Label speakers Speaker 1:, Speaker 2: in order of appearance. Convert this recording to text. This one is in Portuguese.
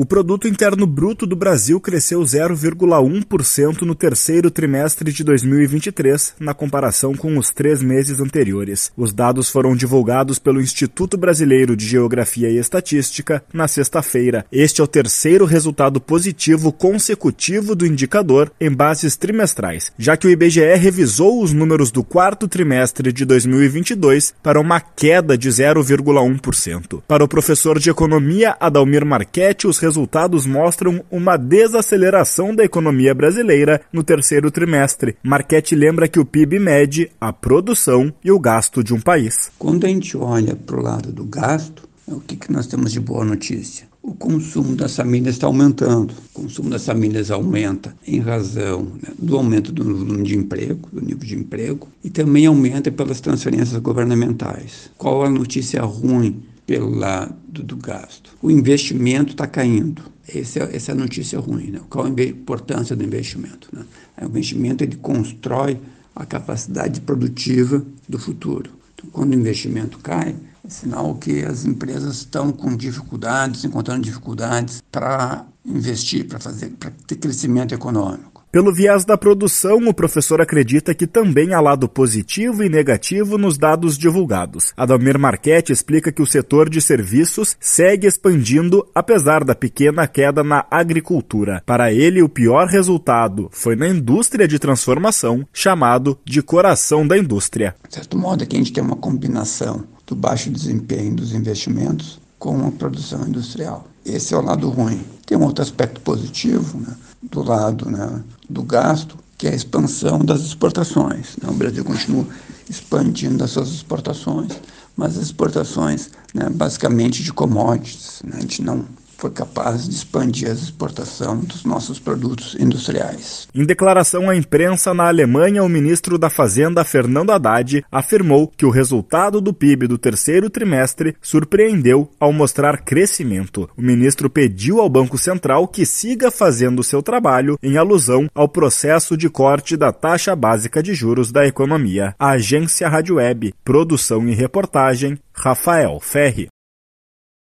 Speaker 1: O produto interno bruto do Brasil cresceu 0,1% no terceiro trimestre de 2023, na comparação com os três meses anteriores. Os dados foram divulgados pelo Instituto Brasileiro de Geografia e Estatística na sexta-feira. Este é o terceiro resultado positivo consecutivo do indicador em bases trimestrais, já que o IBGE revisou os números do quarto trimestre de 2022 para uma queda de 0,1%. Para o professor de economia Adalmir Marchetti, os resultados mostram uma desaceleração da economia brasileira no terceiro trimestre. Marquete lembra que o PIB mede a produção e o gasto de um país.
Speaker 2: Quando a gente olha para o lado do gasto, o que, que nós temos de boa notícia? o consumo das famílias está aumentando. O consumo das famílias aumenta em razão né, do aumento do volume de emprego, do nível de emprego, e também aumenta pelas transferências governamentais. Qual a notícia ruim pelo lado do gasto. O investimento está caindo. Esse é, essa é a notícia ruim. Né? Qual a importância do investimento? Né? O investimento ele constrói a capacidade produtiva do futuro. Então, quando o investimento cai, é sinal que as empresas estão com dificuldades, encontrando dificuldades para investir, para fazer, para ter crescimento econômico.
Speaker 1: Pelo viés da produção, o professor acredita que também há lado positivo e negativo nos dados divulgados. Adalmir Marchetti explica que o setor de serviços segue expandindo apesar da pequena queda na agricultura. Para ele, o pior resultado foi na indústria de transformação, chamado de coração da indústria.
Speaker 2: De certo modo, aqui a gente tem uma combinação do baixo desempenho dos investimentos com a produção industrial. Esse é o lado ruim. Tem um outro aspecto positivo, né? Do lado né, do gasto, que é a expansão das exportações. Né? O Brasil continua expandindo as suas exportações, mas as exportações né, basicamente de commodities. Né? A gente não foi capaz de expandir a exportação dos nossos produtos industriais.
Speaker 1: Em declaração à imprensa na Alemanha, o ministro da Fazenda, Fernando Haddad, afirmou que o resultado do PIB do terceiro trimestre surpreendeu ao mostrar crescimento. O ministro pediu ao Banco Central que siga fazendo seu trabalho em alusão ao processo de corte da taxa básica de juros da economia. A agência Rádio Web, produção e reportagem, Rafael Ferri.